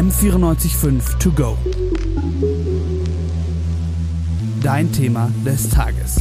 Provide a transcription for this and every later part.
M945 To Go. Dein Thema des Tages.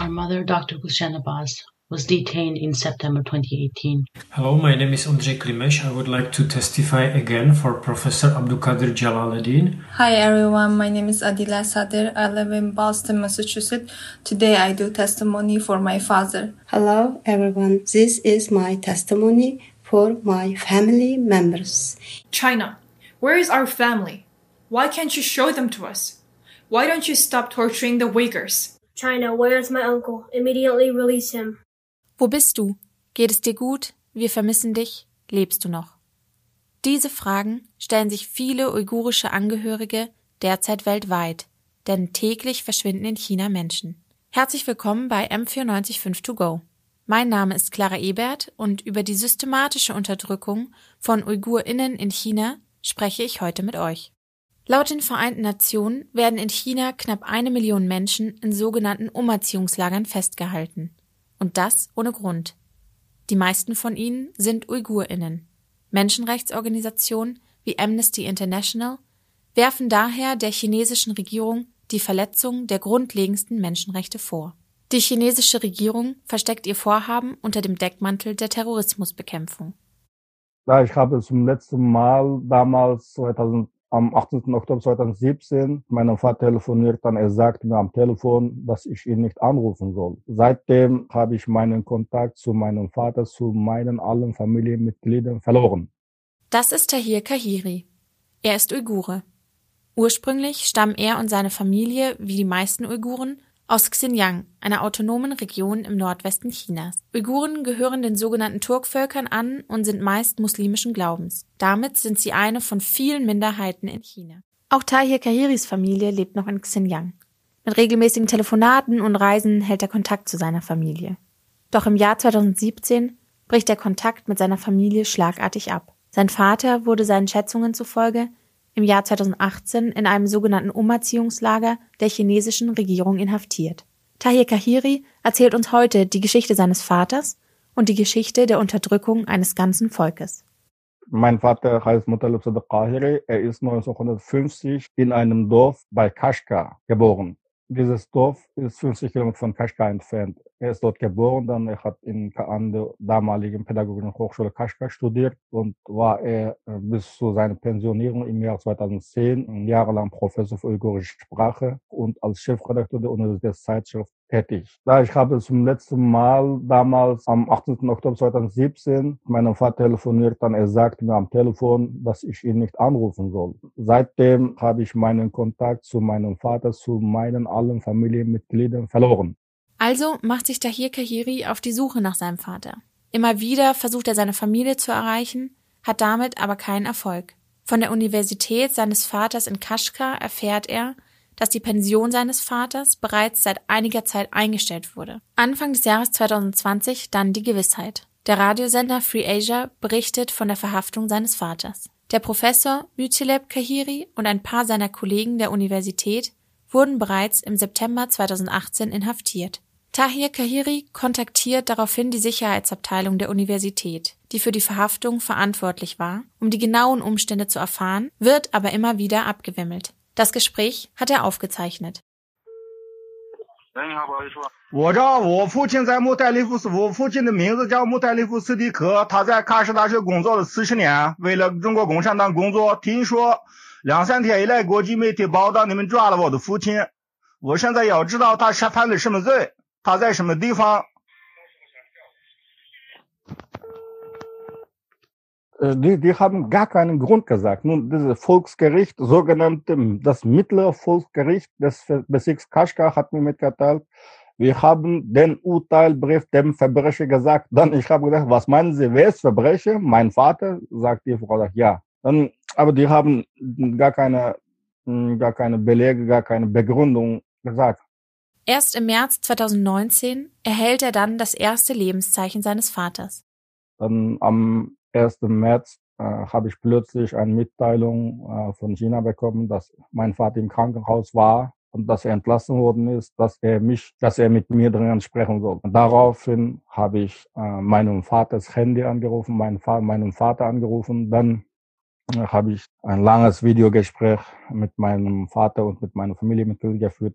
Our mother, Dr. Gulshana Baz, was detained in September 2018. Hello, my name is Andrzej Klimesh. I would like to testify again for Professor Abdulkadir Jalaluddin. Hi everyone, my name is Adila Sadir. I live in Boston, Massachusetts. Today I do testimony for my father. Hello everyone, this is my testimony for my family members. China, where is our family? Why can't you show them to us? Why don't you stop torturing the Uyghurs? China, where is my uncle? Immediately release him. Wo bist du? Geht es dir gut? Wir vermissen dich. Lebst du noch? Diese Fragen stellen sich viele uigurische Angehörige derzeit weltweit, denn täglich verschwinden in China Menschen. Herzlich willkommen bei M945 To Go. Mein Name ist Clara Ebert und über die systematische Unterdrückung von UigurInnen in China spreche ich heute mit euch. Laut den Vereinten Nationen werden in China knapp eine Million Menschen in sogenannten Umerziehungslagern festgehalten. Und das ohne Grund. Die meisten von ihnen sind Uigurinnen. Menschenrechtsorganisationen wie Amnesty International werfen daher der chinesischen Regierung die Verletzung der grundlegendsten Menschenrechte vor. Die chinesische Regierung versteckt ihr Vorhaben unter dem Deckmantel der Terrorismusbekämpfung. Ja, ich habe zum letzten Mal damals 2000 am 18. Oktober 2017 meinem Vater telefoniert, dann er sagt mir am Telefon, dass ich ihn nicht anrufen soll. Seitdem habe ich meinen Kontakt zu meinem Vater, zu meinen allen Familienmitgliedern verloren. Das ist Tahir Kahiri. Er ist Uigure. Ursprünglich stammen er und seine Familie, wie die meisten Uiguren, aus Xinjiang, einer autonomen Region im Nordwesten Chinas. Uiguren gehören den sogenannten Turkvölkern an und sind meist muslimischen Glaubens. Damit sind sie eine von vielen Minderheiten in China. Auch Tahir Kahiris Familie lebt noch in Xinjiang. Mit regelmäßigen Telefonaten und Reisen hält er Kontakt zu seiner Familie. Doch im Jahr 2017 bricht der Kontakt mit seiner Familie schlagartig ab. Sein Vater wurde seinen Schätzungen zufolge im Jahr 2018 in einem sogenannten Umerziehungslager der chinesischen Regierung inhaftiert. Tahir Kahiri erzählt uns heute die Geschichte seines Vaters und die Geschichte der Unterdrückung eines ganzen Volkes. Mein Vater heißt Mutalib Sadr Kahiri. Er ist 1950 in einem Dorf bei Kashgar geboren. Dieses Dorf ist 50 Kilometer von Kashgar entfernt. Er ist dort geboren, dann er hat in, an der damaligen Pädagogischen Hochschule Kashgar studiert und war er äh, bis zu seiner Pensionierung im Jahr 2010 jahrelang Professor für uigurische Sprache und als Chefredakteur der Universitätszeitschrift tätig. Da ich habe zum letzten Mal damals am 18. Oktober 2017 meinem Vater telefoniert, dann er sagte mir am Telefon, dass ich ihn nicht anrufen soll. Seitdem habe ich meinen Kontakt zu meinem Vater, zu meinen allen Familienmitgliedern verloren. Also macht sich Tahir Kahiri auf die Suche nach seinem Vater. Immer wieder versucht er seine Familie zu erreichen, hat damit aber keinen Erfolg. Von der Universität seines Vaters in Kashgar erfährt er, dass die Pension seines Vaters bereits seit einiger Zeit eingestellt wurde. Anfang des Jahres 2020 dann die Gewissheit. Der Radiosender Free Asia berichtet von der Verhaftung seines Vaters. Der Professor Mütileb Kahiri und ein paar seiner Kollegen der Universität wurden bereits im September 2018 inhaftiert. Tahir Kahiri kontaktiert daraufhin die Sicherheitsabteilung der Universität, die für die Verhaftung verantwortlich war, um die genauen Umstände zu erfahren, wird aber immer wieder abgewimmelt. Das Gespräch hat er aufgezeichnet. 我知道我父亲在穆代利夫斯，我父亲的名字叫穆代利夫斯蒂克，他在喀什大学工作了四十年，为了中国共产党工作。听说两三天以来，国际媒体报道你们抓了我的父亲，我现在要知道他是犯了什么罪。 他在什么地方？ Die, die haben gar keinen Grund gesagt. Nun, dieses Volksgericht, sogenannte, das mittlere Volksgericht des Bezirks Kaschgar hat mir mitgeteilt, wir haben den Urteilbrief dem Verbrecher gesagt. Dann, ich habe gesagt, was meinen Sie, wer ist Verbrecher? Mein Vater, sagt die Frau, ja. Dann, aber die haben gar keine, gar keine Belege, gar keine Begründung gesagt. Erst im März 2019 erhält er dann das erste Lebenszeichen seines Vaters. Dann am 1. März äh, habe ich plötzlich eine Mitteilung äh, von China bekommen, dass mein Vater im Krankenhaus war. und dass er entlassen worden ist, dass er mich, dass er mit mir dringend sprechen soll. Daraufhin habe ich äh, meinem Vaters Handy angerufen, meinen, Vater, meinen Vater angerufen, dann äh, habe ich ein langes Videogespräch mit meinem Vater und mit meiner Familie geführt.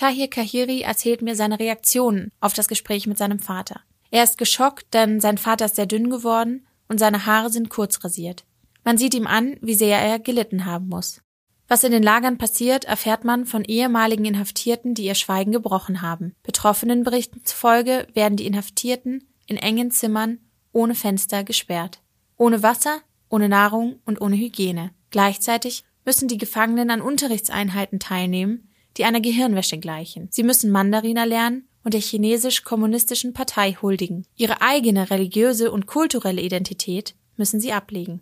Tahir Kahiri erzählt mir seine Reaktionen auf das Gespräch mit seinem Vater. Er ist geschockt, denn sein Vater ist sehr dünn geworden und seine Haare sind kurz rasiert. Man sieht ihm an, wie sehr er gelitten haben muss. Was in den Lagern passiert, erfährt man von ehemaligen Inhaftierten, die ihr Schweigen gebrochen haben. Betroffenen Berichten zufolge werden die Inhaftierten in engen Zimmern ohne Fenster gesperrt. Ohne Wasser, ohne Nahrung und ohne Hygiene. Gleichzeitig müssen die Gefangenen an Unterrichtseinheiten teilnehmen, die einer Gehirnwäsche gleichen. Sie müssen Mandariner lernen und der chinesisch-kommunistischen Partei huldigen. Ihre eigene religiöse und kulturelle Identität müssen sie ablegen.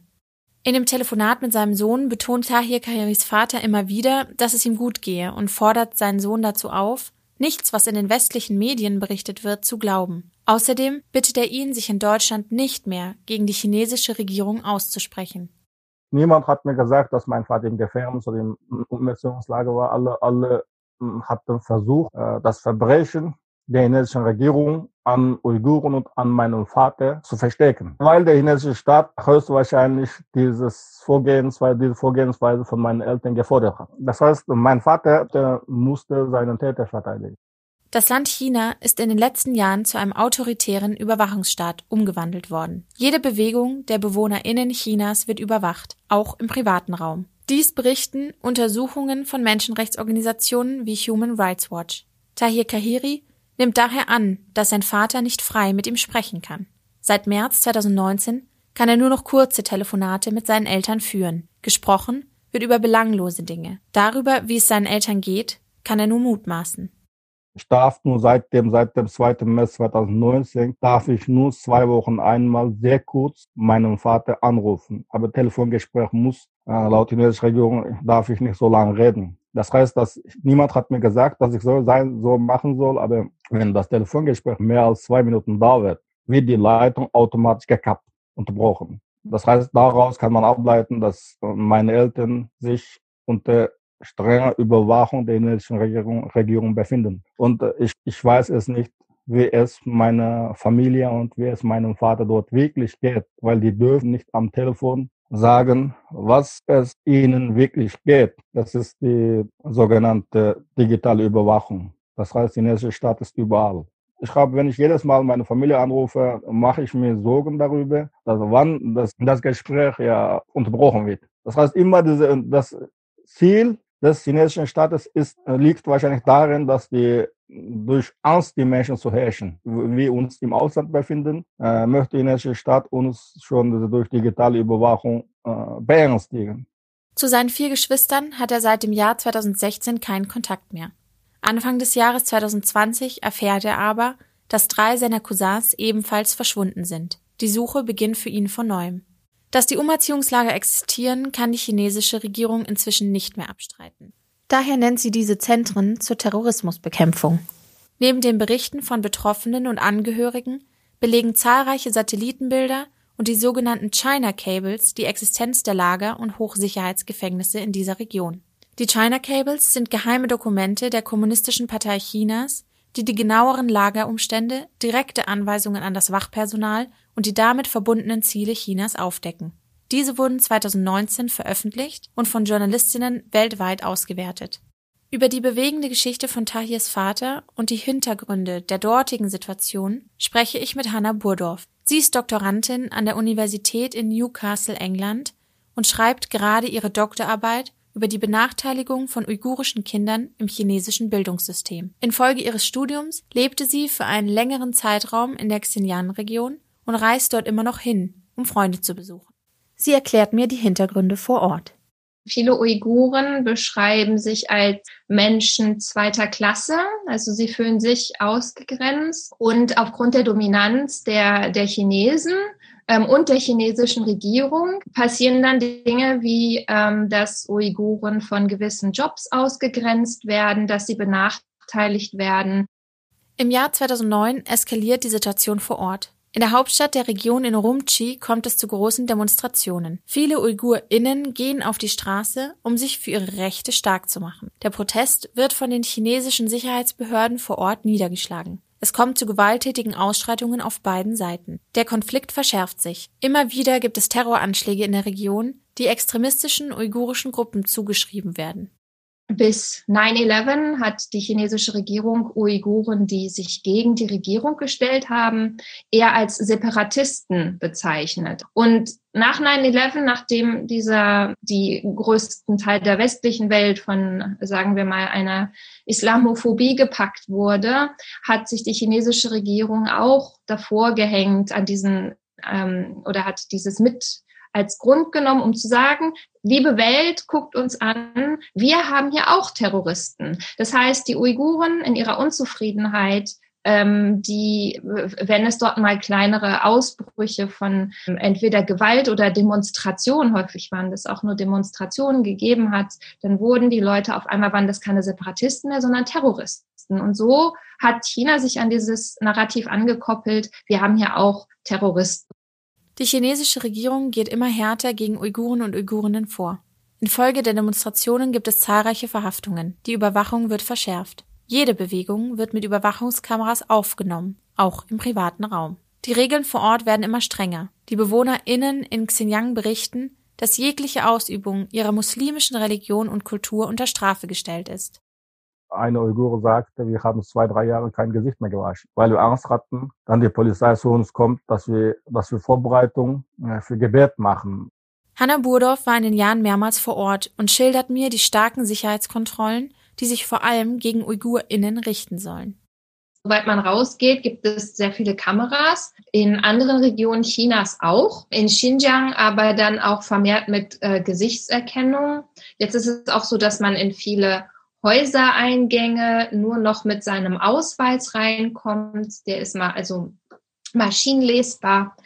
In dem Telefonat mit seinem Sohn betont Tahir Kahiris Vater immer wieder, dass es ihm gut gehe und fordert seinen Sohn dazu auf, nichts, was in den westlichen Medien berichtet wird, zu glauben. Außerdem bittet er ihn, sich in Deutschland nicht mehr gegen die chinesische Regierung auszusprechen. Niemand hat mir gesagt, dass mein Vater im Gefängnis oder im Umerziehungslager war. Alle, alle hm, hatten versucht, äh, das Verbrechen der chinesischen Regierung an Uiguren und an meinen Vater zu verstecken, weil der chinesische Staat höchstwahrscheinlich dieses Vorgehensweise, diese Vorgehensweise von meinen Eltern gefordert hat. Das heißt, mein Vater musste seinen Täter verteidigen. Das Land China ist in den letzten Jahren zu einem autoritären Überwachungsstaat umgewandelt worden. Jede Bewegung der BewohnerInnen Chinas wird überwacht, auch im privaten Raum. Dies berichten Untersuchungen von Menschenrechtsorganisationen wie Human Rights Watch. Tahir Kahiri nimmt daher an, dass sein Vater nicht frei mit ihm sprechen kann. Seit März 2019 kann er nur noch kurze Telefonate mit seinen Eltern führen. Gesprochen wird über belanglose Dinge. Darüber, wie es seinen Eltern geht, kann er nur mutmaßen. Ich darf nur seit dem, seit dem 2. März 2019, darf ich nur zwei Wochen einmal sehr kurz meinen Vater anrufen. Aber Telefongespräch muss, äh, laut chinesischer Regierung, darf ich nicht so lange reden. Das heißt, dass niemand hat mir gesagt, dass ich so sein, so machen soll, aber wenn das Telefongespräch mehr als zwei Minuten dauert, wird die Leitung automatisch gekappt, unterbrochen. Das heißt, daraus kann man ableiten, dass meine Eltern sich unter strenger Überwachung der chinesischen Regierung, Regierung befinden. Und ich, ich weiß es nicht, wie es meiner Familie und wie es meinem Vater dort wirklich geht, weil die dürfen nicht am Telefon sagen, was es ihnen wirklich geht. Das ist die sogenannte digitale Überwachung. Das heißt, die chinesische Staat ist überall. Ich habe, wenn ich jedes Mal meine Familie anrufe, mache ich mir Sorgen darüber, dass wann das, das Gespräch ja unterbrochen wird. Das heißt, immer diese, das Ziel des chinesischen Staates ist, liegt wahrscheinlich darin, dass die durch Angst die Menschen zu herrschen. Wir uns im Ausland befinden, äh, möchte der chinesische Staat uns schon durch digitale Überwachung äh, beängstigen. Zu seinen vier Geschwistern hat er seit dem Jahr 2016 keinen Kontakt mehr. Anfang des Jahres 2020 erfährt er aber, dass drei seiner Cousins ebenfalls verschwunden sind. Die Suche beginnt für ihn von neuem. Dass die Umerziehungslager existieren, kann die chinesische Regierung inzwischen nicht mehr abstreiten. Daher nennt sie diese Zentren zur Terrorismusbekämpfung. Neben den Berichten von Betroffenen und Angehörigen belegen zahlreiche Satellitenbilder und die sogenannten China Cables die Existenz der Lager und Hochsicherheitsgefängnisse in dieser Region. Die China Cables sind geheime Dokumente der Kommunistischen Partei Chinas, die die genaueren Lagerumstände, direkte Anweisungen an das Wachpersonal und die damit verbundenen Ziele Chinas aufdecken. Diese wurden 2019 veröffentlicht und von Journalistinnen weltweit ausgewertet. Über die bewegende Geschichte von Tahirs Vater und die Hintergründe der dortigen Situation spreche ich mit Hannah Burdorf. Sie ist Doktorandin an der Universität in Newcastle, England und schreibt gerade ihre Doktorarbeit über die Benachteiligung von uigurischen Kindern im chinesischen Bildungssystem. Infolge ihres Studiums lebte sie für einen längeren Zeitraum in der Xinjiang-Region und reist dort immer noch hin, um Freunde zu besuchen. Sie erklärt mir die Hintergründe vor Ort. Viele Uiguren beschreiben sich als Menschen zweiter Klasse, also sie fühlen sich ausgegrenzt und aufgrund der Dominanz der, der Chinesen ähm, und der chinesischen Regierung passieren dann Dinge wie, ähm, dass Uiguren von gewissen Jobs ausgegrenzt werden, dass sie benachteiligt werden. Im Jahr 2009 eskaliert die Situation vor Ort. In der Hauptstadt der Region in Urumqi kommt es zu großen Demonstrationen. Viele UigurInnen gehen auf die Straße, um sich für ihre Rechte stark zu machen. Der Protest wird von den chinesischen Sicherheitsbehörden vor Ort niedergeschlagen. Es kommt zu gewalttätigen Ausschreitungen auf beiden Seiten. Der Konflikt verschärft sich. Immer wieder gibt es Terroranschläge in der Region, die extremistischen uigurischen Gruppen zugeschrieben werden. Bis 9-11 hat die chinesische Regierung Uiguren, die sich gegen die Regierung gestellt haben, eher als Separatisten bezeichnet. Und nach 9-11, nachdem dieser, die größten Teil der westlichen Welt von, sagen wir mal, einer Islamophobie gepackt wurde, hat sich die chinesische Regierung auch davor gehängt an diesen, ähm, oder hat dieses mit als Grund genommen, um zu sagen, liebe Welt, guckt uns an, wir haben hier auch Terroristen. Das heißt, die Uiguren in ihrer Unzufriedenheit ähm, die, wenn es dort mal kleinere Ausbrüche von ähm, entweder Gewalt oder Demonstration, häufig waren das auch nur Demonstrationen gegeben hat, dann wurden die Leute auf einmal, waren das keine Separatisten mehr, sondern Terroristen. Und so hat China sich an dieses Narrativ angekoppelt, wir haben hier auch Terroristen. Die chinesische Regierung geht immer härter gegen Uiguren und Uigurinnen vor. Infolge der Demonstrationen gibt es zahlreiche Verhaftungen. Die Überwachung wird verschärft. Jede Bewegung wird mit Überwachungskameras aufgenommen, auch im privaten Raum. Die Regeln vor Ort werden immer strenger. Die BewohnerInnen in Xinjiang berichten, dass jegliche Ausübung ihrer muslimischen Religion und Kultur unter Strafe gestellt ist eine Uigure sagte, wir haben zwei, drei Jahre kein Gesicht mehr gewaschen, weil wir Angst hatten, dann die Polizei zu uns kommt, dass wir, dass wir Vorbereitung äh, für Gebet machen. Hanna Burdorf war in den Jahren mehrmals vor Ort und schildert mir die starken Sicherheitskontrollen, die sich vor allem gegen UigurInnen richten sollen. Sobald man rausgeht, gibt es sehr viele Kameras. In anderen Regionen Chinas auch. In Xinjiang aber dann auch vermehrt mit äh, Gesichtserkennung. Jetzt ist es auch so, dass man in viele Häusereingänge nur noch mit seinem Ausweis reinkommt. Der ist mal also maschinenlesbar.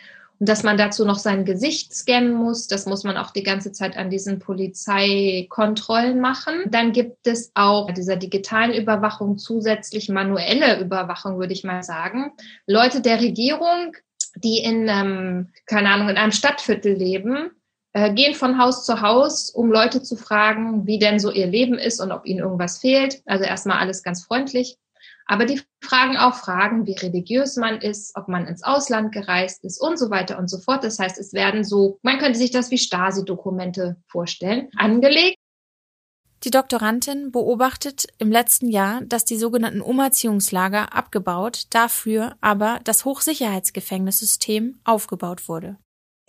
Und dass man dazu noch sein Gesicht scannen muss, das muss man auch die ganze Zeit an diesen Polizeikontrollen machen. Dann gibt es auch dieser digitalen Überwachung zusätzlich manuelle Überwachung, würde ich mal sagen. Leute der Regierung, die in, ähm, keine Ahnung, in einem Stadtviertel leben, äh, gehen von Haus zu Haus, um Leute zu fragen, wie denn so ihr Leben ist und ob ihnen irgendwas fehlt. Also erstmal alles ganz freundlich. Aber die fragen auch Fragen, wie religiös man ist, ob man ins Ausland gereist ist und so weiter und so fort. Das heißt, es werden so, man könnte sich das wie Stasi-Dokumente vorstellen, angelegt. Die Doktorandin beobachtet im letzten Jahr, dass die sogenannten Umerziehungslager abgebaut, dafür aber das Hochsicherheitsgefängnissystem aufgebaut wurde.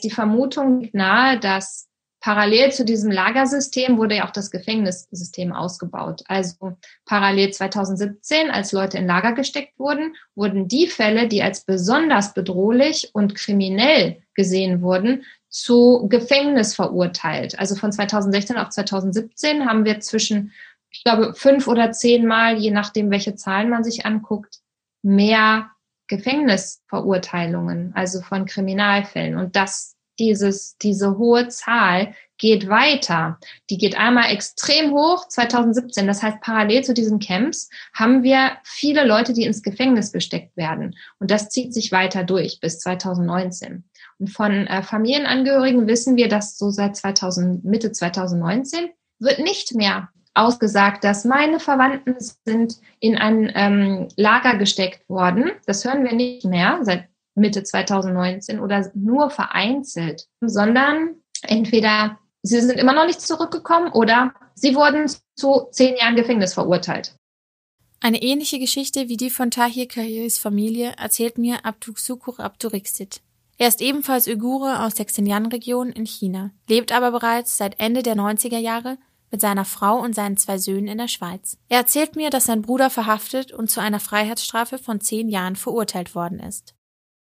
Die Vermutung nahe, dass parallel zu diesem Lagersystem wurde ja auch das Gefängnissystem ausgebaut. Also parallel 2017, als Leute in Lager gesteckt wurden, wurden die Fälle, die als besonders bedrohlich und kriminell gesehen wurden, zu Gefängnis verurteilt. Also von 2016 auf 2017 haben wir zwischen, ich glaube, fünf oder zehnmal, je nachdem, welche Zahlen man sich anguckt, mehr Gefängnisverurteilungen, also von Kriminalfällen. Und das, dieses, diese hohe Zahl geht weiter. Die geht einmal extrem hoch 2017. Das heißt, parallel zu diesen Camps haben wir viele Leute, die ins Gefängnis gesteckt werden. Und das zieht sich weiter durch bis 2019. Und von äh, Familienangehörigen wissen wir, dass so seit 2000, Mitte 2019 wird nicht mehr ausgesagt, dass meine Verwandten sind in ein ähm, Lager gesteckt worden. Das hören wir nicht mehr seit Mitte 2019 oder nur vereinzelt, sondern entweder sie sind immer noch nicht zurückgekommen oder sie wurden zu zehn Jahren Gefängnis verurteilt. Eine ähnliche Geschichte wie die von Tahir Kahiris Familie erzählt mir Abduksukur Abdurixit. Er ist ebenfalls Uigure aus der Xinjiang-Region in China, lebt aber bereits seit Ende der 90er Jahre mit seiner Frau und seinen zwei Söhnen in der Schweiz. Er erzählt mir, dass sein Bruder verhaftet und zu einer Freiheitsstrafe von zehn Jahren verurteilt worden ist.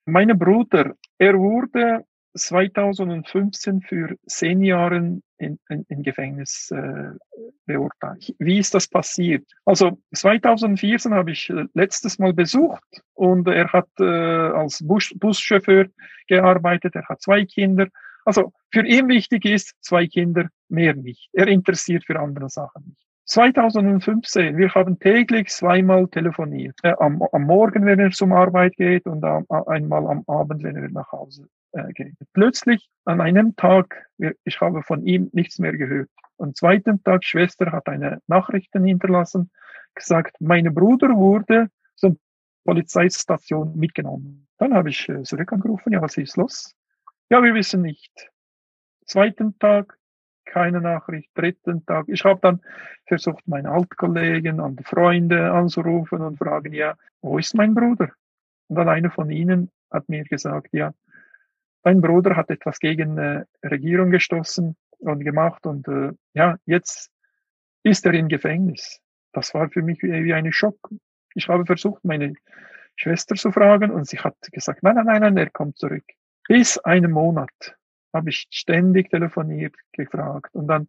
Mein Bruder, er wurde 2015 für zehn Jahre in, in, in Gefängnis äh, beurteilt. Wie ist das passiert? Also 2014 habe ich äh, letztes Mal besucht und er hat äh, als Bus Buschauffeur gearbeitet, er hat zwei Kinder also für ihn wichtig ist, zwei Kinder, mehr nicht. Er interessiert für andere Sachen nicht. 2015, wir haben täglich zweimal telefoniert. Äh, am, am Morgen, wenn er zum Arbeit geht und am, einmal am Abend, wenn er nach Hause äh, geht. Plötzlich an einem Tag, ich habe von ihm nichts mehr gehört. Am zweiten Tag, Schwester hat eine Nachrichten hinterlassen, gesagt, mein Bruder wurde zur Polizeistation mitgenommen. Dann habe ich äh, zurück angerufen, ja, was ist los? Ja, wir wissen nicht. Zweiten Tag, keine Nachricht. Dritten Tag. Ich habe dann versucht, meine Altkollegen und Freunde anzurufen und fragen, ja, wo ist mein Bruder? Und dann einer von ihnen hat mir gesagt, ja, dein Bruder hat etwas gegen äh, Regierung gestoßen und gemacht und äh, ja, jetzt ist er im Gefängnis. Das war für mich wie, wie ein Schock. Ich habe versucht, meine Schwester zu fragen und sie hat gesagt, nein, nein, nein, nein, er kommt zurück. Bis einen Monat habe ich ständig telefoniert, gefragt. Und dann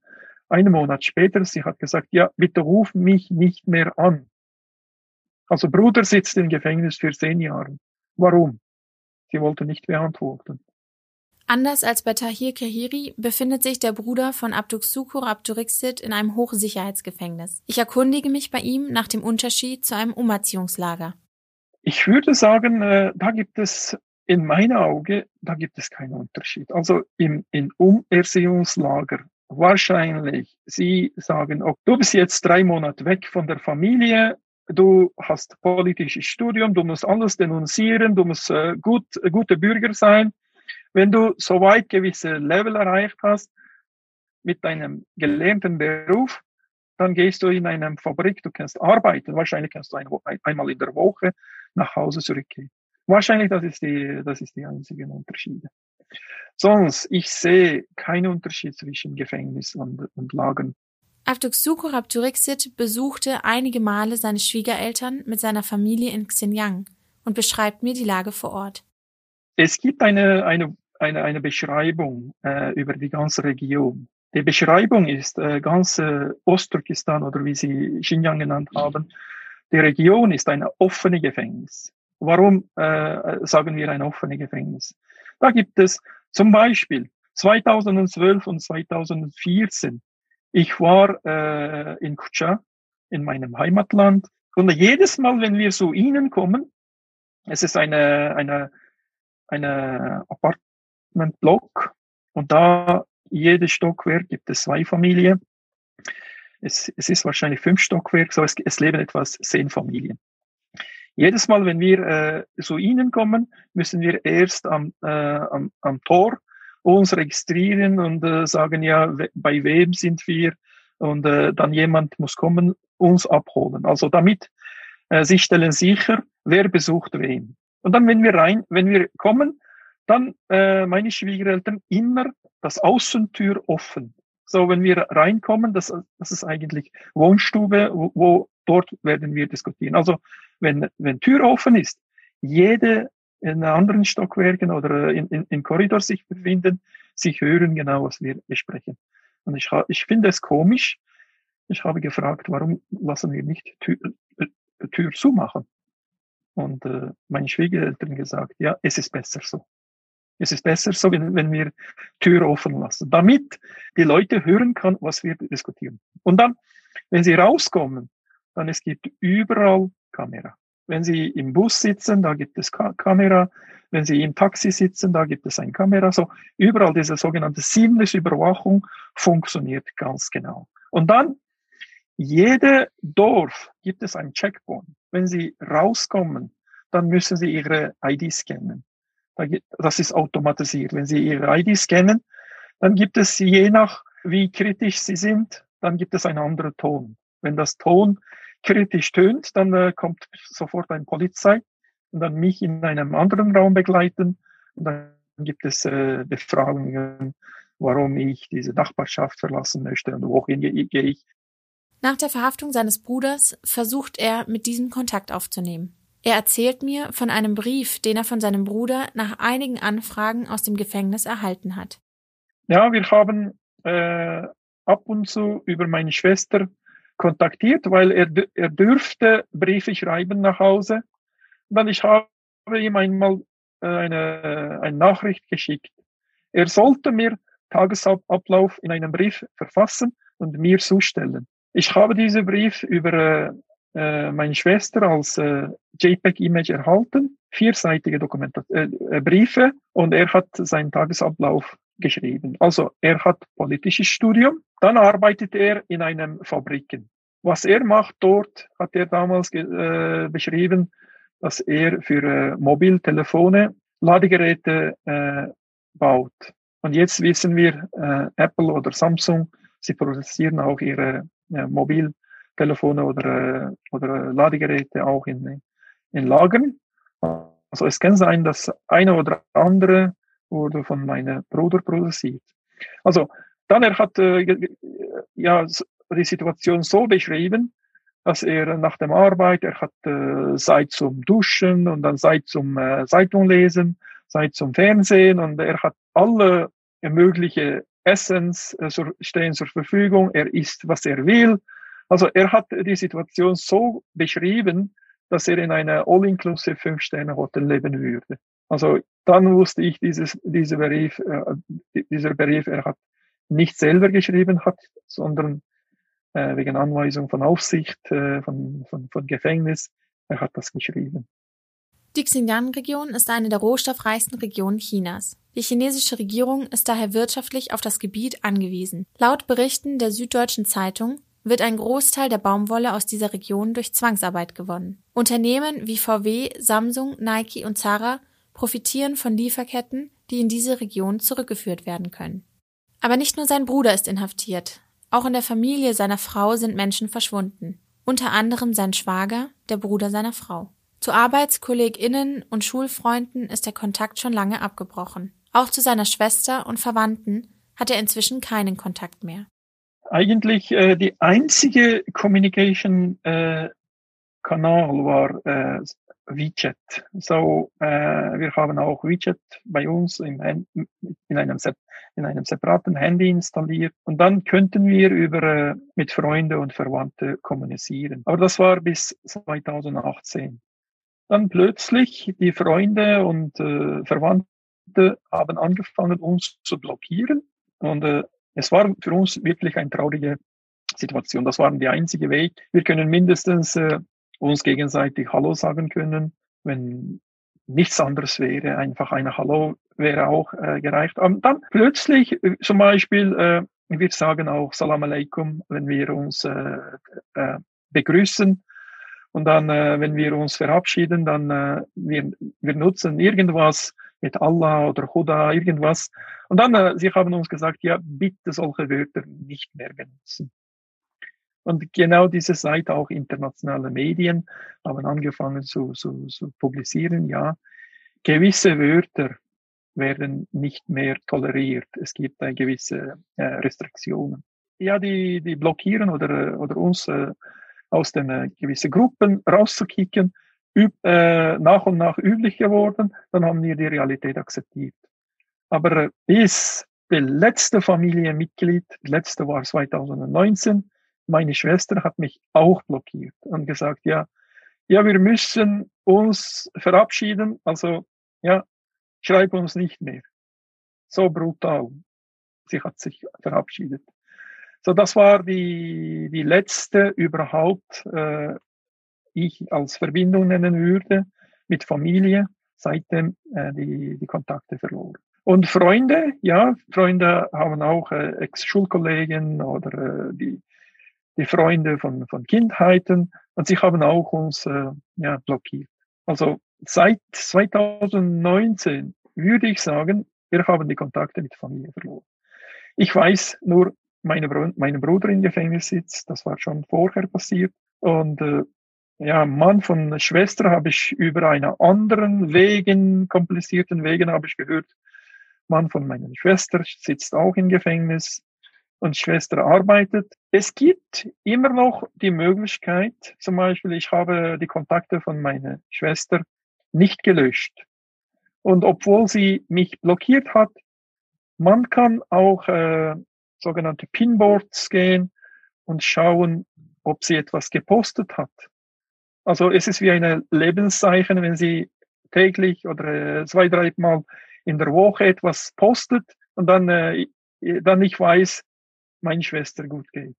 einen Monat später, sie hat gesagt, ja, bitte ruf mich nicht mehr an. Also Bruder sitzt im Gefängnis für zehn Jahre. Warum? Sie wollte nicht beantworten. Anders als bei Tahir Kahiri befindet sich der Bruder von Abduksukur Abdurixit in einem Hochsicherheitsgefängnis. Ich erkundige mich bei ihm nach dem Unterschied zu einem Umerziehungslager. Ich würde sagen, äh, da gibt es in meiner Auge, da gibt es keinen Unterschied. Also im, im Umerziehungslager wahrscheinlich, Sie sagen, oh, du bist jetzt drei Monate weg von der Familie, du hast politisches Studium, du musst alles denunzieren, du musst äh, gut, äh, guter Bürger sein. Wenn du soweit gewisse Level erreicht hast mit deinem gelernten Beruf, dann gehst du in eine Fabrik, du kannst arbeiten, wahrscheinlich kannst du ein, einmal in der Woche nach Hause zurückgehen. Wahrscheinlich, das ist die, das ist die einzigen Unterschiede. Sonst, ich sehe keinen Unterschied zwischen Gefängnis und, und Lagern. Avdoksuko Rapturixit besuchte einige Male seine Schwiegereltern mit seiner Familie in Xinjiang und beschreibt mir die Lage vor Ort. Es gibt eine, eine, eine, eine Beschreibung äh, über die ganze Region. Die Beschreibung ist äh, ganz äh, Ostturkestan oder wie sie Xinjiang genannt haben. Die Region ist ein offene Gefängnis. Warum äh, sagen wir ein offenes Gefängnis? Da gibt es zum Beispiel 2012 und 2014. Ich war äh, in Kucha, in meinem Heimatland. Und jedes Mal, wenn wir zu ihnen kommen, es ist eine, eine, eine Apartmentblock und da jedes Stockwerk gibt es zwei Familien. Es, es ist wahrscheinlich fünf Stockwerke, so es, es leben etwas zehn Familien. Jedes Mal, wenn wir äh, zu Ihnen kommen, müssen wir erst am, äh, am, am Tor uns registrieren und äh, sagen, ja, bei wem sind wir? Und äh, dann jemand muss kommen, uns abholen. Also damit äh, Sie stellen sicher, wer besucht wen. Und dann, wenn wir rein, wenn wir kommen, dann äh, meine Schwiegereltern immer das Außentür offen. So, wenn wir reinkommen, das, das ist eigentlich Wohnstube, wo, wo dort werden wir diskutieren. Also wenn, wenn Tür offen ist, jede in anderen Stockwerken oder in, in, im Korridor sich befinden, sich hören genau, was wir besprechen. Und ich, ich finde es komisch. Ich habe gefragt, warum lassen wir nicht Tür, äh, Tür zumachen? Und äh, meine Schwiegereltern gesagt, ja, es ist besser so. Es ist besser so, wenn, wenn wir Tür offen lassen, damit die Leute hören kann, was wir diskutieren. Und dann, wenn sie rauskommen, dann es gibt überall Kamera. Wenn Sie im Bus sitzen, da gibt es Ka Kamera. Wenn Sie im Taxi sitzen, da gibt es eine Kamera. So überall diese sogenannte seamless Überwachung funktioniert ganz genau. Und dann jede Dorf gibt es ein Checkpoint. Wenn Sie rauskommen, dann müssen Sie Ihre ID scannen. Das ist automatisiert. Wenn Sie Ihre ID scannen, dann gibt es je nach, wie kritisch Sie sind, dann gibt es einen anderen Ton. Wenn das Ton kritisch tönt, dann äh, kommt sofort ein Polizei und dann mich in einem anderen Raum begleiten. Und dann gibt es äh, Befragungen, warum ich diese Nachbarschaft verlassen möchte und wohin gehe ich. Nach der Verhaftung seines Bruders versucht er, mit diesem Kontakt aufzunehmen. Er erzählt mir von einem Brief, den er von seinem Bruder nach einigen Anfragen aus dem Gefängnis erhalten hat. Ja, wir haben äh, ab und zu über meine Schwester kontaktiert, weil er, er dürfte Briefe schreiben nach Hause. Dann ich habe ihm einmal äh, eine, eine Nachricht geschickt. Er sollte mir Tagesablauf in einem Brief verfassen und mir zustellen. Ich habe diesen Brief über äh, meine Schwester als äh, JPEG-Image erhalten, vierseitige Dokumente, äh, äh, Briefe und er hat seinen Tagesablauf geschrieben. Also er hat politisches Studium, dann arbeitet er in einem Fabriken. Was er macht dort, hat er damals äh, beschrieben, dass er für äh, Mobiltelefone Ladegeräte äh, baut. Und jetzt wissen wir, äh, Apple oder Samsung, sie produzieren auch ihre äh, Mobiltelefone oder, äh, oder Ladegeräte auch in, in Lagern. Also es kann sein, dass eine oder andere wurde von meinem Bruder produziert. Also dann er hat äh, ja die Situation so beschrieben, dass er nach dem Arbeit, er hat äh, Zeit zum Duschen und dann Zeit zum äh, Zeitung lesen, Zeit zum Fernsehen und er hat alle mögliche Essens äh, stehen zur Verfügung. Er isst, was er will. Also er hat die Situation so beschrieben, dass er in einer All-Inclusive Fünf-Sterne-Hotel leben würde. Also dann wusste ich, dieses, dieser Brief, äh, dieser Brief, er hat nicht selber geschrieben hat, sondern äh, wegen Anweisung von Aufsicht, äh, von, von, von Gefängnis, er hat das geschrieben. Die Xinjiang-Region ist eine der rohstoffreichsten Regionen Chinas. Die chinesische Regierung ist daher wirtschaftlich auf das Gebiet angewiesen. Laut Berichten der Süddeutschen Zeitung wird ein Großteil der Baumwolle aus dieser Region durch Zwangsarbeit gewonnen. Unternehmen wie VW, Samsung, Nike und Zara profitieren von Lieferketten, die in diese Region zurückgeführt werden können. Aber nicht nur sein Bruder ist inhaftiert, auch in der Familie seiner Frau sind Menschen verschwunden, unter anderem sein Schwager, der Bruder seiner Frau. Zu Arbeitskolleginnen und Schulfreunden ist der Kontakt schon lange abgebrochen. Auch zu seiner Schwester und Verwandten hat er inzwischen keinen Kontakt mehr. Eigentlich äh, die einzige Communication äh, Kanal war äh, WeChat. So, äh, wir haben auch WeChat bei uns im, in, einem, in einem separaten Handy installiert und dann könnten wir über äh, mit Freunden und Verwandten kommunizieren. Aber das war bis 2018. Dann plötzlich die Freunde und äh, Verwandte haben angefangen, uns zu blockieren. Und äh, es war für uns wirklich eine traurige Situation. Das war der einzige Weg. Wir können mindestens äh, uns gegenseitig Hallo sagen können. Wenn nichts anderes wäre, einfach eine Hallo wäre auch äh, gereicht. Und dann plötzlich äh, zum Beispiel, äh, wir sagen auch Salam Aleikum, wenn wir uns äh, äh, begrüßen. Und dann, äh, wenn wir uns verabschieden, dann äh, wir, wir nutzen irgendwas mit Allah oder Huda, irgendwas. Und dann, äh, sie haben uns gesagt, ja, bitte solche Wörter nicht mehr benutzen. Und genau diese Seite, auch internationale Medien, haben angefangen zu, zu, zu publizieren, ja, gewisse Wörter werden nicht mehr toleriert. Es gibt äh, gewisse äh, Restriktionen. Ja, die, die blockieren oder, oder uns äh, aus den äh, gewissen Gruppen rauszukicken, üb, äh, nach und nach üblich geworden, dann haben wir die Realität akzeptiert. Aber äh, bis der letzte Familienmitglied, letzte war 2019, meine Schwester hat mich auch blockiert und gesagt, ja, ja, wir müssen uns verabschieden, also ja, schreib uns nicht mehr. So brutal. Sie hat sich verabschiedet. So, das war die, die letzte überhaupt, äh, ich als Verbindung nennen würde mit Familie, seitdem äh, die, die Kontakte verloren. Und Freunde, ja, Freunde haben auch äh, Ex-Schulkollegen oder äh, die, die Freunde von, von Kindheiten und sie haben auch uns äh, ja, blockiert. Also seit 2019 würde ich sagen, wir haben die Kontakte mit Familie verloren. Ich weiß nur, meine Br mein Bruder im Gefängnis sitzt, das war schon vorher passiert. Und äh, ja, Mann von Schwester habe ich über einen anderen Wegen, komplizierten Wegen habe ich gehört. Mann von meiner Schwester sitzt auch im Gefängnis und Schwester arbeitet. Es gibt immer noch die Möglichkeit, zum Beispiel, ich habe die Kontakte von meiner Schwester nicht gelöscht. Und obwohl sie mich blockiert hat, man kann auch äh, sogenannte Pinboards gehen und schauen, ob sie etwas gepostet hat. Also es ist wie eine Lebenszeichen, wenn sie täglich oder äh, zwei, dreimal in der Woche etwas postet und dann, äh, dann ich weiß, meine Schwester gut geht.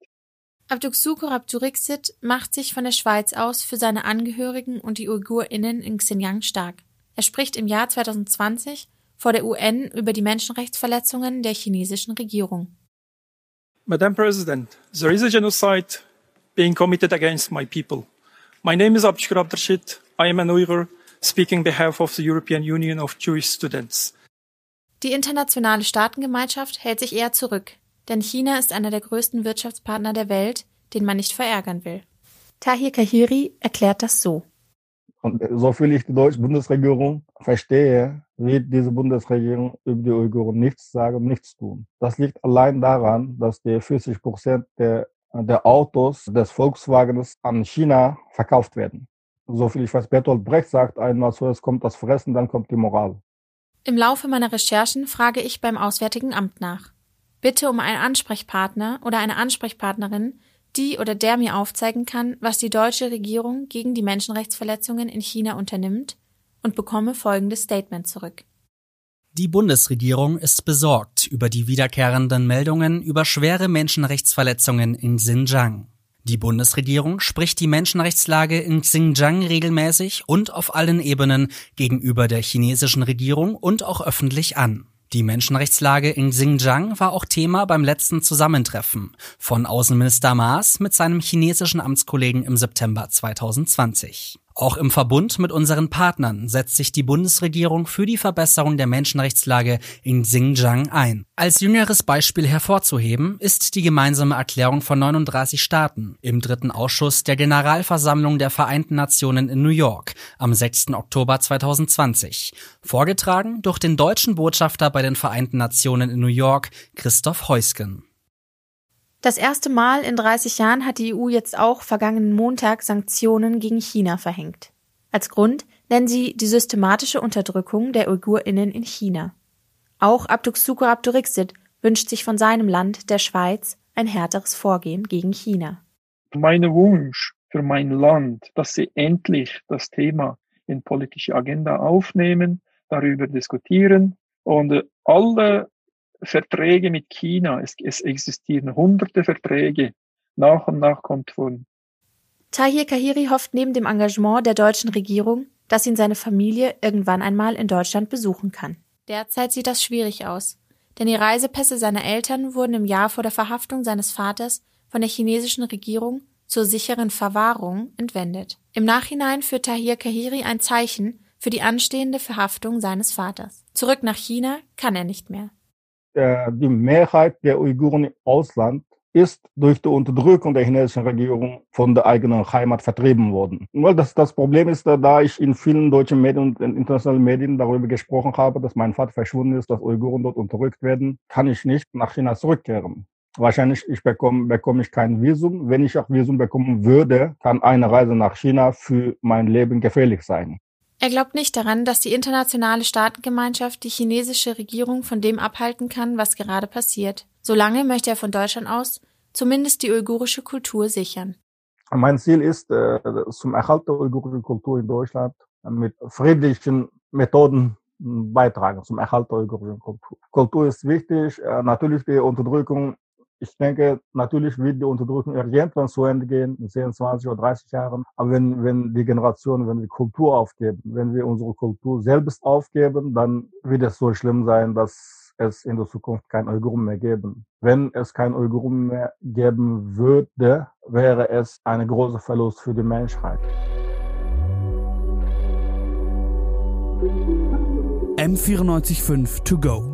Abduksukur Abdurixit macht sich von der Schweiz aus für seine Angehörigen und die UigurInnen in Xinjiang stark. Er spricht im Jahr 2020 vor der UN über die Menschenrechtsverletzungen der chinesischen Regierung. Madam President, there is a genocide being committed against my people. My name is Abdul Abdurshid. I am an Uyghur speaking on behalf of the European Union of Jewish Students. Die internationale Staatengemeinschaft hält sich eher zurück, denn China ist einer der größten Wirtschaftspartner der Welt, den man nicht verärgern will. Tahir Kahiri erklärt das so. Und so viel ich die deutsche Bundesregierung verstehe, wird diese Bundesregierung über die Uiguren nichts sagen und nichts tun. Das liegt allein daran, dass die 40 Prozent der, der Autos des Volkswagens an China verkauft werden. So viel ich weiß, Bertolt Brecht sagt einmal so, es kommt das Fressen, dann kommt die Moral. Im Laufe meiner Recherchen frage ich beim Auswärtigen Amt nach. Bitte um einen Ansprechpartner oder eine Ansprechpartnerin, die oder der mir aufzeigen kann, was die deutsche Regierung gegen die Menschenrechtsverletzungen in China unternimmt und bekomme folgendes Statement zurück. Die Bundesregierung ist besorgt über die wiederkehrenden Meldungen über schwere Menschenrechtsverletzungen in Xinjiang. Die Bundesregierung spricht die Menschenrechtslage in Xinjiang regelmäßig und auf allen Ebenen gegenüber der chinesischen Regierung und auch öffentlich an. Die Menschenrechtslage in Xinjiang war auch Thema beim letzten Zusammentreffen von Außenminister Maas mit seinem chinesischen Amtskollegen im September 2020. Auch im Verbund mit unseren Partnern setzt sich die Bundesregierung für die Verbesserung der Menschenrechtslage in Xinjiang ein. Als jüngeres Beispiel hervorzuheben ist die gemeinsame Erklärung von 39 Staaten im dritten Ausschuss der Generalversammlung der Vereinten Nationen in New York am 6. Oktober 2020, vorgetragen durch den deutschen Botschafter bei den Vereinten Nationen in New York, Christoph Heusgen. Das erste Mal in 30 Jahren hat die EU jetzt auch vergangenen Montag Sanktionen gegen China verhängt. Als Grund nennen sie die systematische Unterdrückung der UigurInnen in China. Auch Abduksukur Abdurixit wünscht sich von seinem Land, der Schweiz, ein härteres Vorgehen gegen China. Mein Wunsch für mein Land, dass sie endlich das Thema in politische Agenda aufnehmen, darüber diskutieren und alle Verträge mit China. Es, es existieren hunderte Verträge. Nach und nach kommt von. Tahir Kahiri hofft neben dem Engagement der deutschen Regierung, dass ihn seine Familie irgendwann einmal in Deutschland besuchen kann. Derzeit sieht das schwierig aus, denn die Reisepässe seiner Eltern wurden im Jahr vor der Verhaftung seines Vaters von der chinesischen Regierung zur sicheren Verwahrung entwendet. Im Nachhinein führt Tahir Kahiri ein Zeichen für die anstehende Verhaftung seines Vaters. Zurück nach China kann er nicht mehr äh, die Mehrheit der Uiguren im Ausland ist durch die Unterdrückung der chinesischen Regierung von der eigenen Heimat vertrieben worden. Weil das, das Problem ist, da ich in vielen deutschen Medien und internationalen Medien darüber gesprochen habe, dass mein Vater verschwunden ist, dass Uiguren dort unterdrückt werden, kann ich nicht nach China zurückkehren. Wahrscheinlich ich bekomme, bekomme ich kein Visum. Wenn ich auch Visum bekommen würde, kann eine Reise nach China für mein Leben gefährlich sein. Er glaubt nicht daran, dass die internationale Staatengemeinschaft die chinesische Regierung von dem abhalten kann, was gerade passiert. Solange möchte er von Deutschland aus zumindest die uigurische Kultur sichern. Mein Ziel ist, äh, zum Erhalt der uigurischen Kultur in Deutschland mit friedlichen Methoden beitragen zum Erhalt der uigurischen Kultur. Kultur ist wichtig. Äh, natürlich die Unterdrückung ich denke, natürlich wird die Unterdrückung irgendwann zu Ende gehen, in 10, 20 oder 30 Jahren. Aber wenn, wenn die Generation, wenn wir Kultur aufgeben, wenn wir unsere Kultur selbst aufgeben, dann wird es so schlimm sein, dass es in der Zukunft kein Uiguren mehr geben. Wenn es kein Uiguren mehr geben würde, wäre es ein großer Verlust für die Menschheit. M945 to go.